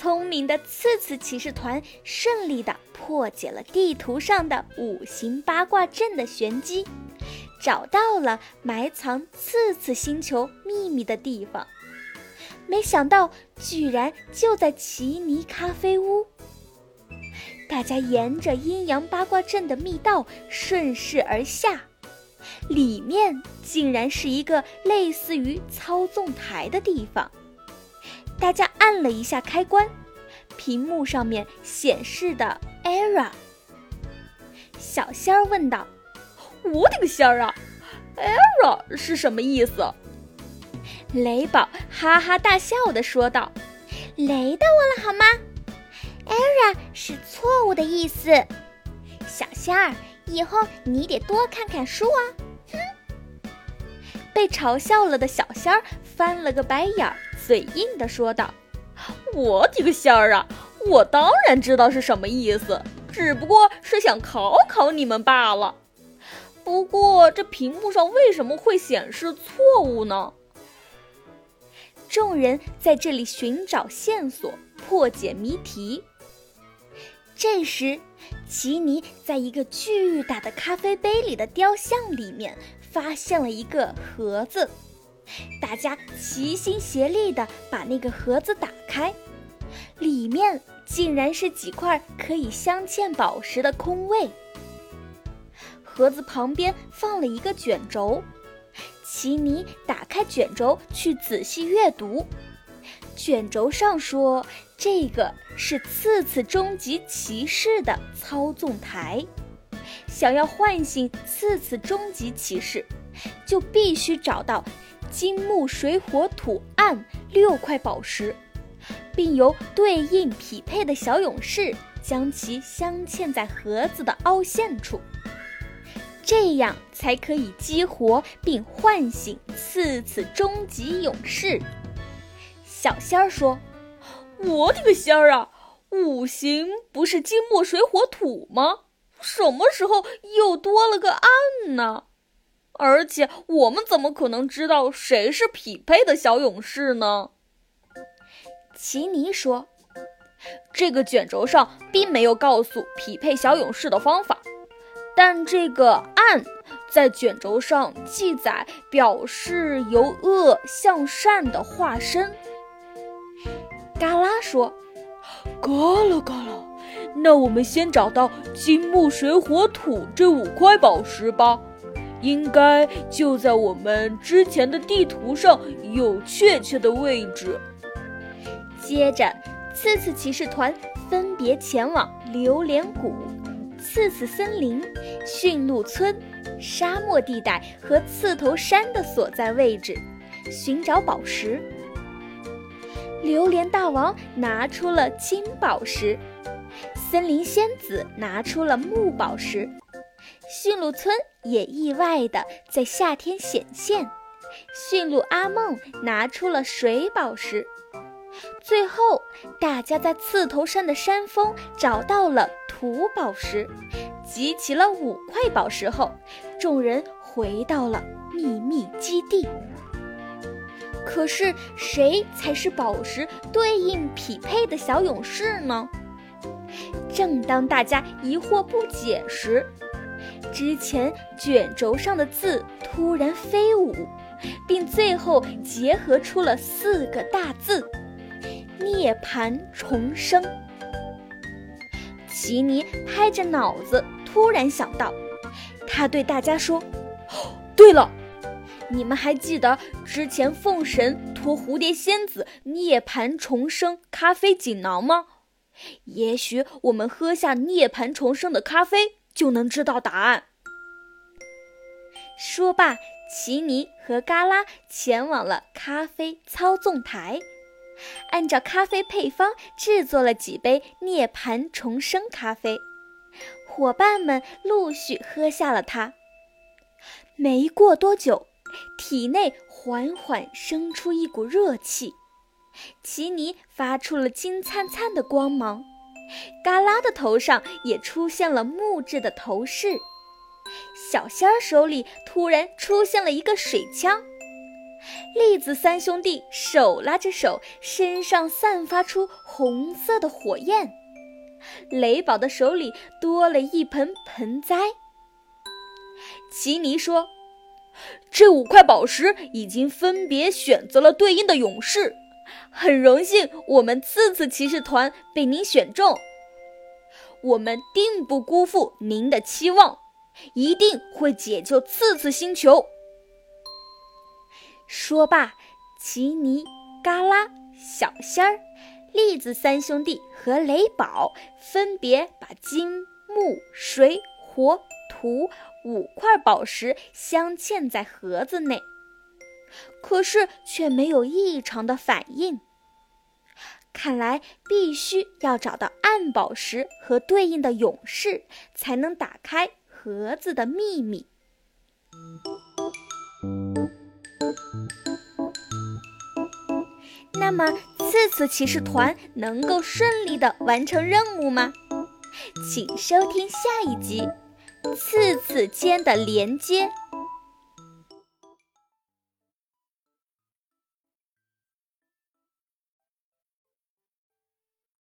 聪明的刺刺骑士团顺利地破解了地图上的五行八卦阵的玄机，找到了埋藏刺刺星球秘密的地方。没想到，居然就在奇尼咖啡屋。大家沿着阴阳八卦阵的密道顺势而下，里面竟然是一个类似于操纵台的地方。大家按了一下开关，屏幕上面显示的 “error”。小仙儿问道：“我的个仙儿啊，error 是什么意思？”雷宝哈哈大笑的说道：“雷到我了好吗？error 是错误的意思。小仙儿，以后你得多看看书啊。”哼！被嘲笑了的小仙儿翻了个白眼儿。嘴硬的说道：“我滴个仙儿啊！我当然知道是什么意思，只不过是想考考你们罢了。不过这屏幕上为什么会显示错误呢？”众人在这里寻找线索，破解谜题。这时，奇尼在一个巨大的咖啡杯里的雕像里面发现了一个盒子。大家齐心协力地把那个盒子打开，里面竟然是几块可以镶嵌宝石的空位。盒子旁边放了一个卷轴，奇尼打开卷轴去仔细阅读。卷轴上说，这个是次次终极骑士的操纵台，想要唤醒次次终极骑士，就必须找到。金木水火土暗六块宝石，并由对应匹配的小勇士将其镶嵌在盒子的凹陷处，这样才可以激活并唤醒次次终极勇士。小仙儿说：“我的个仙儿啊！五行不是金木水火土吗？什么时候又多了个暗呢？”而且我们怎么可能知道谁是匹配的小勇士呢？奇尼说：“这个卷轴上并没有告诉匹配小勇士的方法，但这个暗在卷轴上记载，表示由恶向善的化身。”嘎啦说：“嘎啦嘎啦，那我们先找到金木水火土这五块宝石吧。”应该就在我们之前的地图上有确切的位置。接着，次次骑士团分别前往榴莲谷、刺刺森林、驯鹿村、沙漠地带和刺头山的所在位置，寻找宝石。榴莲大王拿出了金宝石，森林仙子拿出了木宝石。驯鹿村也意外的在夏天显现，驯鹿阿梦拿出了水宝石。最后，大家在刺头山的山峰找到了土宝石，集齐了五块宝石后，众人回到了秘密基地。可是，谁才是宝石对应匹配的小勇士呢？正当大家疑惑不解时，之前卷轴上的字突然飞舞，并最后结合出了四个大字：“涅槃重生。”奇尼拍着脑子，突然想到，他对大家说：“对了，你们还记得之前凤神托蝴蝶仙子涅槃重生咖啡锦囊吗？也许我们喝下涅槃重生的咖啡。”就能知道答案。说罢，奇尼和嘎啦前往了咖啡操纵台，按照咖啡配方制作了几杯涅槃重生咖啡。伙伴们陆续喝下了它。没过多久，体内缓缓生出一股热气，奇尼发出了金灿灿的光芒。嘎啦的头上也出现了木质的头饰，小仙儿手里突然出现了一个水枪，栗子三兄弟手拉着手，身上散发出红色的火焰。雷宝的手里多了一盆盆栽。奇尼说：“这五块宝石已经分别选择了对应的勇士，很荣幸我们次次骑士团被您选中。我们定不辜负您的期望，一定会解救次次星球。”说罢，奇尼、嘎拉、小仙儿、栗子三兄弟和雷宝分别把金、木、水、火、土五块宝石镶嵌在盒子内，可是却没有异常的反应。看来必须要找到暗宝石和对应的勇士，才能打开盒子的秘密。那么，次次骑士团能够顺利的完成任务吗？请收听下一集《次次间的连接》。